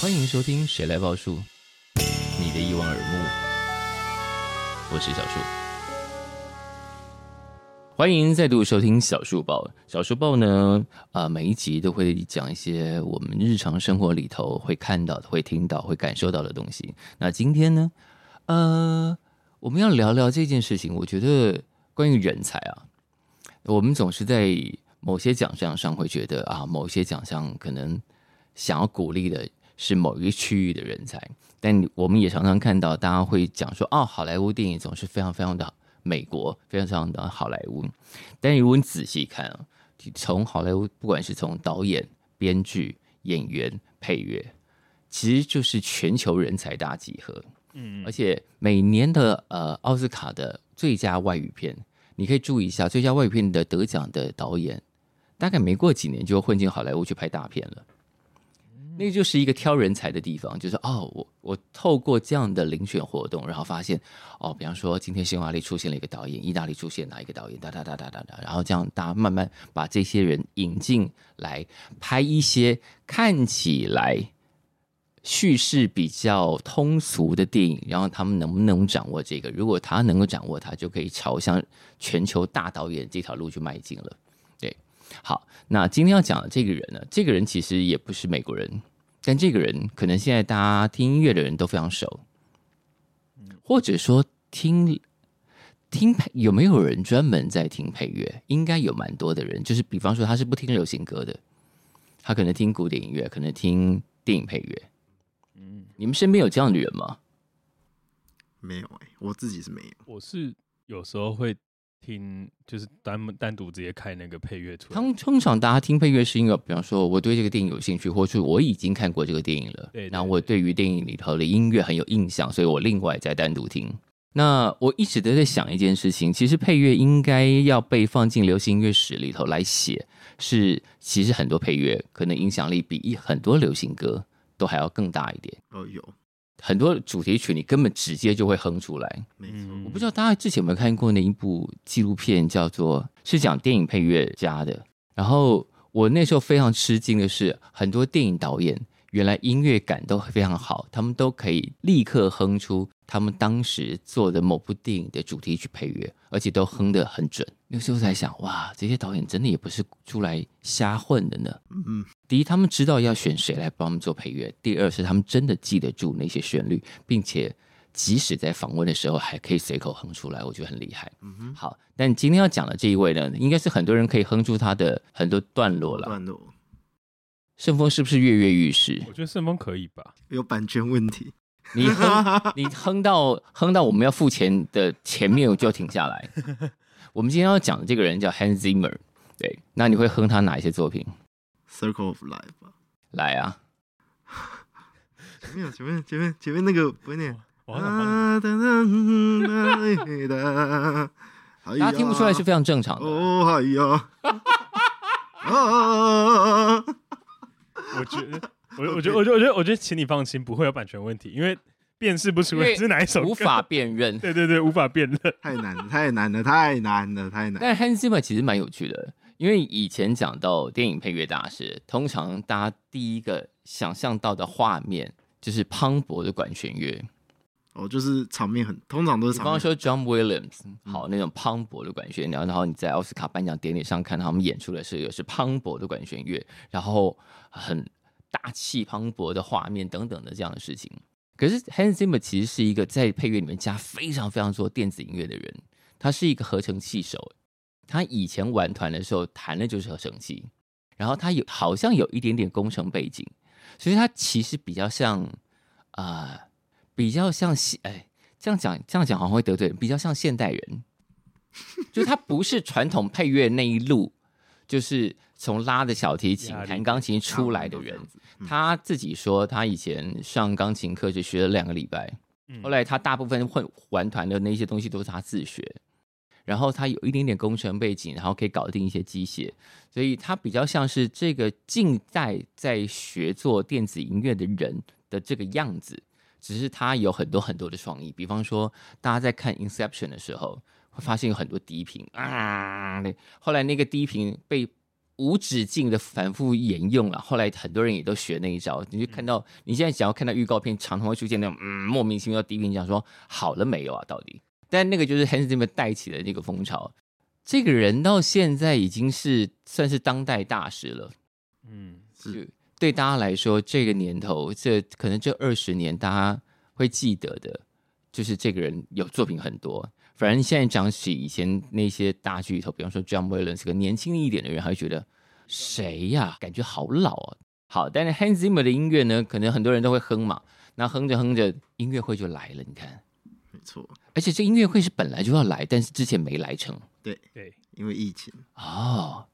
欢迎收听《谁来报数》，你的一望而目，我是小树。欢迎再度收听小树报。小树报呢，啊、每一集都会讲一些我们日常生活里头会看到的、会听到、会感受到的东西。那今天呢，呃，我们要聊聊这件事情。我觉得关于人才啊，我们总是在某些奖项上会觉得啊，某些奖项可能想要鼓励的是某一个区域的人才，但我们也常常看到大家会讲说，哦，好莱坞电影总是非常非常的好。美国非常非常的好莱坞，但如果你仔细看啊，从好莱坞不管是从导演、编剧、演员、配乐，其实就是全球人才大集合。嗯，而且每年的呃奥斯卡的最佳外语片，你可以注意一下，最佳外语片的得奖的导演，大概没过几年就混进好莱坞去拍大片了。那个就是一个挑人才的地方，就是哦，我我透过这样的遴选活动，然后发现哦，比方说今天匈牙利出现了一个导演，意大利出现哪一个导演，哒哒哒哒哒哒，然后这样大家慢慢把这些人引进来拍一些看起来叙事比较通俗的电影，然后他们能不能掌握这个？如果他能够掌握它，就可以朝向全球大导演这条路去迈进了。对，好，那今天要讲的这个人呢，这个人其实也不是美国人。但这个人可能现在大家听音乐的人都非常熟，或者说听听配有没有人专门在听配乐？应该有蛮多的人，就是比方说他是不听流行歌的，他可能听古典音乐，可能听电影配乐。嗯，你们身边有这样的人吗？没有哎、欸，我自己是没有。我是有时候会。听就是单单独直接开那个配乐出来。通通常大家听配乐是因为，比方说我对这个电影有兴趣，或是我已经看过这个电影了。对，对，然后我对于电影里头的音乐很有印象，所以我另外再单独听。那我一直都在想一件事情，其实配乐应该要被放进流行音乐史里头来写，是其实很多配乐可能影响力比很多流行歌都还要更大一点。哦，有。很多主题曲你根本直接就会哼出来，没错。我不知道大家之前有没有看过那一部纪录片，叫做是讲电影配乐家的。然后我那时候非常吃惊的是，很多电影导演原来音乐感都非常好，他们都可以立刻哼出。他们当时做的某部电影的主题曲配乐，而且都哼得很准。那时候在想，哇，这些导演真的也不是出来瞎混的呢。嗯，第一，他们知道要选谁来帮他们做配乐；第二，是他们真的记得住那些旋律，并且即使在访问的时候还可以随口哼出来，我觉得很厉害。嗯哼，好，但今天要讲的这一位呢，应该是很多人可以哼出他的很多段落了。段落，顺丰是不是跃跃欲试？我觉得顺丰可以吧，有版权问题。你哼，你哼到哼到我们要付钱的前面，我就要停下来。我们今天要讲的这个人叫 Hans Zimmer，对，那你会哼他哪一些作品？Circle of Life 吧。来啊！前面前面前面前面那个不会念。大家听不出来是非常正常的。哦，哎呀！我觉得。我我觉得我觉得我觉得我觉得，请你放心，不会有版权问题，因为辨识不出来是哪一首歌，无法辨认。对对对，无法辨认，太难了，太难了，太难了，太难了。但 Hans Zimmer 其实蛮有趣的，因为以前讲到电影配乐大师，通常大家第一个想象到的画面就是磅礴的管弦乐。哦，就是场面很，通常都是场面。比方说 John Williams，好，那种磅礴的管弦，然后然后你在奥斯卡颁奖典礼上看他们演出的是也是磅礴的管弦乐，然后很。大气磅礴的画面等等的这样的事情，可是 Hans Zimmer 其实是一个在配乐里面加非常非常多电子音乐的人，他是一个合成器手，他以前玩团的时候弹的就是合成器，然后他有好像有一点点工程背景，所以他其实比较像啊、呃，比较像现哎这样讲这样讲好像会得罪人，比较像现代人，就他不是传统配乐那一路。就是从拉的小提琴、弹钢琴出来的人，他自己说他以前上钢琴课就学了两个礼拜，后来他大部分会玩团的那些东西都是他自学，然后他有一点点工程背景，然后可以搞定一些机械，所以他比较像是这个近代在学做电子音乐的人的这个样子。只是他有很多很多的创意，比方说大家在看《Inception》的时候，会发现有很多低频啊，后来那个低频被无止境的反复沿用了，后来很多人也都学那一招。你就看到你现在想要看到预告片，常常会出现那种嗯莫名其妙低频，讲说好了没有啊？到底？但那个就是 Hans Zimmer 带起的那个风潮。这个人到现在已经是算是当代大师了。嗯，是对大家来说，这个年头，这可能这二十年，大家会记得的，就是这个人有作品很多。反正现在讲起以前那些大巨头，比方说 John Williams，个年轻一点的人，还会觉得谁呀？感觉好老啊。好，但是 Hans Zimmer 的音乐呢，可能很多人都会哼嘛。那哼着哼着，音乐会就来了。你看，没错。而且这音乐会是本来就要来，但是之前没来成。对对，因为疫情。哦。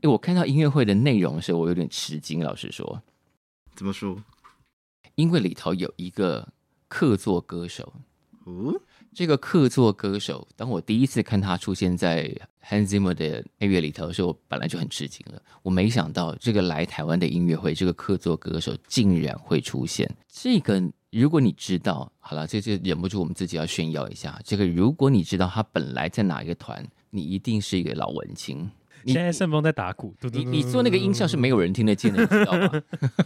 哎，我看到音乐会的内容的时候，我有点吃惊。老实说，怎么说？因为里头有一个客座歌手。哦，这个客座歌手，当我第一次看他出现在 Hans Zimmer 的音乐里头的时候，我本来就很吃惊了。我没想到这个来台湾的音乐会，这个客座歌手竟然会出现。这个，如果你知道，好了，这就忍不住我们自己要炫耀一下。这个，如果你知道他本来在哪一个团，你一定是一个老文青。现在盛峰在打鼓，你你做那个音效是没有人听得见的，你知道吗？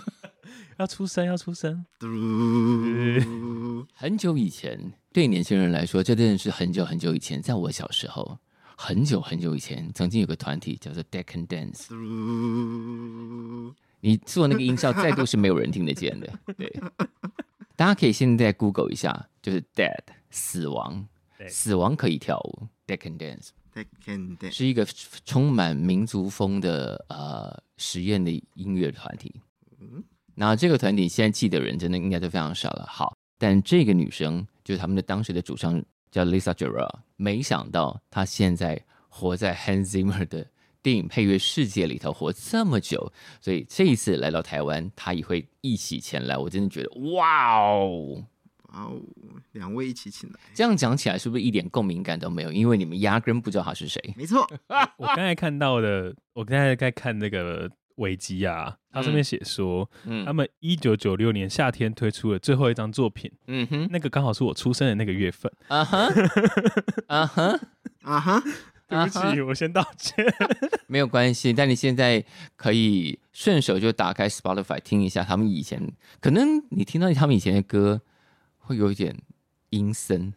要出声，要出声。很久以前，对年轻人来说，这真的是很久很久以前。在我小时候，很久很久以前，曾经有个团体叫做 Dead Can Dance。你做那个音效，再度是没有人听得见的。对，大家可以现在 Google 一下，就是 Dead 死亡，死亡可以跳舞，Dead Can Dance。是一个充满民族风的呃实验的音乐团体。嗯那这个团体现在记得人真的应该都非常少了。好，但这个女生就是他们的当时的主唱叫 Lisa Gerrard，没想到她现在活在 Hans Zimmer 的电影配乐世界里头活这么久，所以这一次来到台湾，她也会一起前来。我真的觉得哇哦！哇哦，两位一起请来，这样讲起来是不是一点共鸣感都没有？因为你们压根不知道他是谁。没错，我刚才看到的，我刚才在看那个维基啊，他上面写说，嗯，他们一九九六年夏天推出了最后一张作品，嗯哼，那个刚好是我出生的那个月份。啊哈，啊哈，啊哈，对不起，我先道歉。没有关系，但你现在可以顺手就打开 Spotify 听一下他们以前，可能你听到他们以前的歌。会有一点阴森，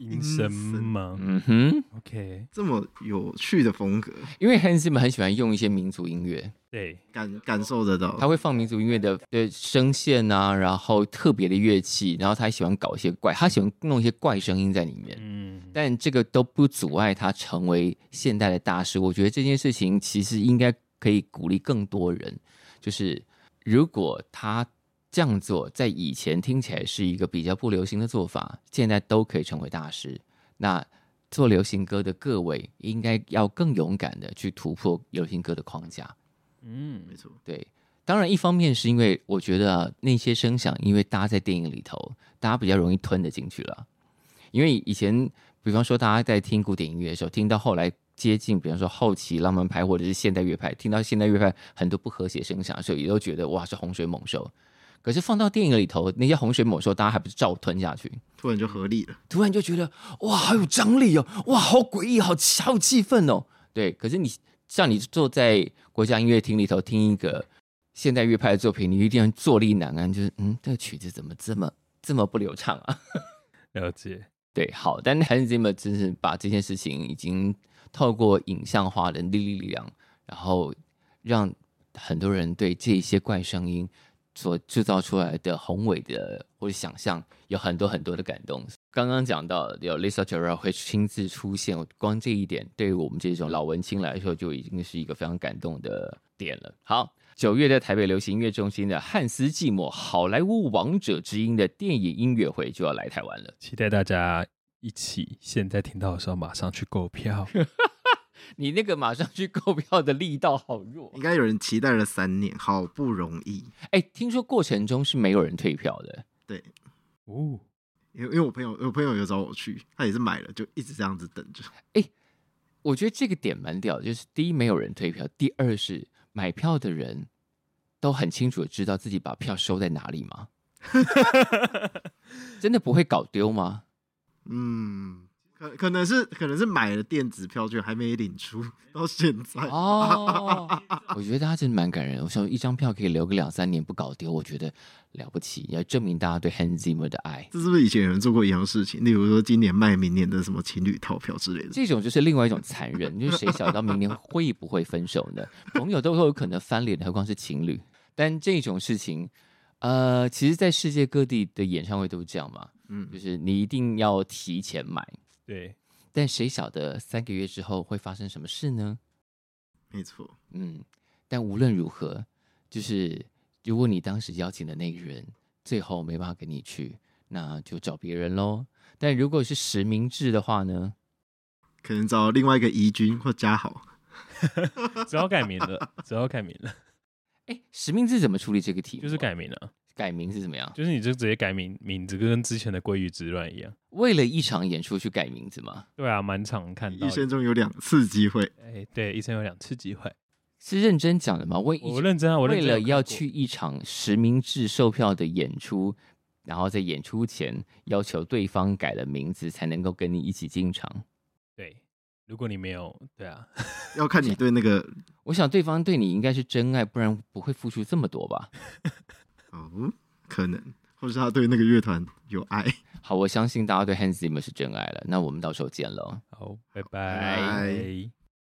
阴森吗？嗯哼，OK，这么有趣的风格，因为 Hans Zimmer 很喜欢用一些民族音乐，对，感感受得到，他会放民族音乐的的声线啊，然后特别的乐器，然后他还喜欢搞一些怪，他喜欢弄一些怪声音在里面，嗯，但这个都不阻碍他成为现代的大师。我觉得这件事情其实应该可以鼓励更多人，就是如果他。这样做在以前听起来是一个比较不流行的做法，现在都可以成为大师。那做流行歌的各位应该要更勇敢的去突破流行歌的框架。嗯，没错，对。当然，一方面是因为我觉得、啊、那些声响，因为搭在电影里头，大家比较容易吞得进去了。因为以前，比方说大家在听古典音乐的时候，听到后来接近，比方说后期浪漫派或者是现代乐派，听到现代乐派很多不和谐声响的时候，也都觉得哇，是洪水猛兽。可是放到电影里头，那些洪水猛兽，大家还不是照吞下去？突然就合理了，突然就觉得哇，好有张力哦，哇，好诡异，好好气氛哦。对，可是你像你坐在国家音乐厅里头听一个现代乐派的作品，你一定要坐立难安，就是嗯，这个曲子怎么这么这么不流畅啊？了解，对，好，但 Hans Zimmer 真是把这件事情已经透过影像化的力力量，然后让很多人对这些怪声音。所制造出来的宏伟的或者想象，有很多很多的感动。刚刚讲到有 Lisa Gerrard 会亲自出现，光这一点对于我们这种老文青来说，就已经是一个非常感动的点了。好，九月在台北流行音乐中心的汉斯季默好莱坞王者之音的电影音乐会就要来台湾了，期待大家一起现在听到的时候马上去购票。你那个马上去购票的力道好弱，应该有人期待了三年，好不容易。哎，听说过程中是没有人退票的。对，哦，因为因为我朋友，我朋友有找我去，他也是买了，就一直这样子等着。哎，我觉得这个点蛮屌，就是第一没有人退票，第二是买票的人都很清楚的知道自己把票收在哪里吗？真的不会搞丢吗？嗯。可可能是可能是买了电子票券还没领出到现在哦，我觉得他真的蛮感人。我想一张票可以留个两三年不搞丢，我觉得了不起，要证明大家对 Hans Zimmer 的爱。这是不是以前有人做过一样事情？例如说今年卖明年的什么情侣套票之类的？这种就是另外一种残忍，就是谁晓得到明年会不会分手呢？朋友都会有可能翻脸，何况是情侣？但这种事情，呃，其实，在世界各地的演唱会都是这样嘛。嗯，就是你一定要提前买。对，但谁晓得三个月之后会发生什么事呢？没错，嗯，但无论如何，就是如果你当时邀请的那个人最后没办法跟你去，那就找别人喽。但如果是实名制的话呢？可能找另外一个怡君或嘉豪，只要改名了，只要改名了。哎，实名制怎么处理这个题目？就是改名了。改名是怎么样？就是你就直接改名名字，跟之前的《鲑鱼之乱》一样。为了一场演出去改名字吗？对啊，蛮常看到。一生中有两次机会。哎，对，一生有两次机会，是认真讲的吗？为我认真啊，我认真为了要去一场实名制售票的演出，然后在演出前要求对方改了名字，才能够跟你一起进场。对，如果你没有，对啊，要看你对那个，我想对方对你应该是真爱，不然不会付出这么多吧。哦，可能，或者是他对那个乐团有爱。好，我相信大家对 Hans Zimmer 是真爱了。那我们到时候见了。好，拜拜。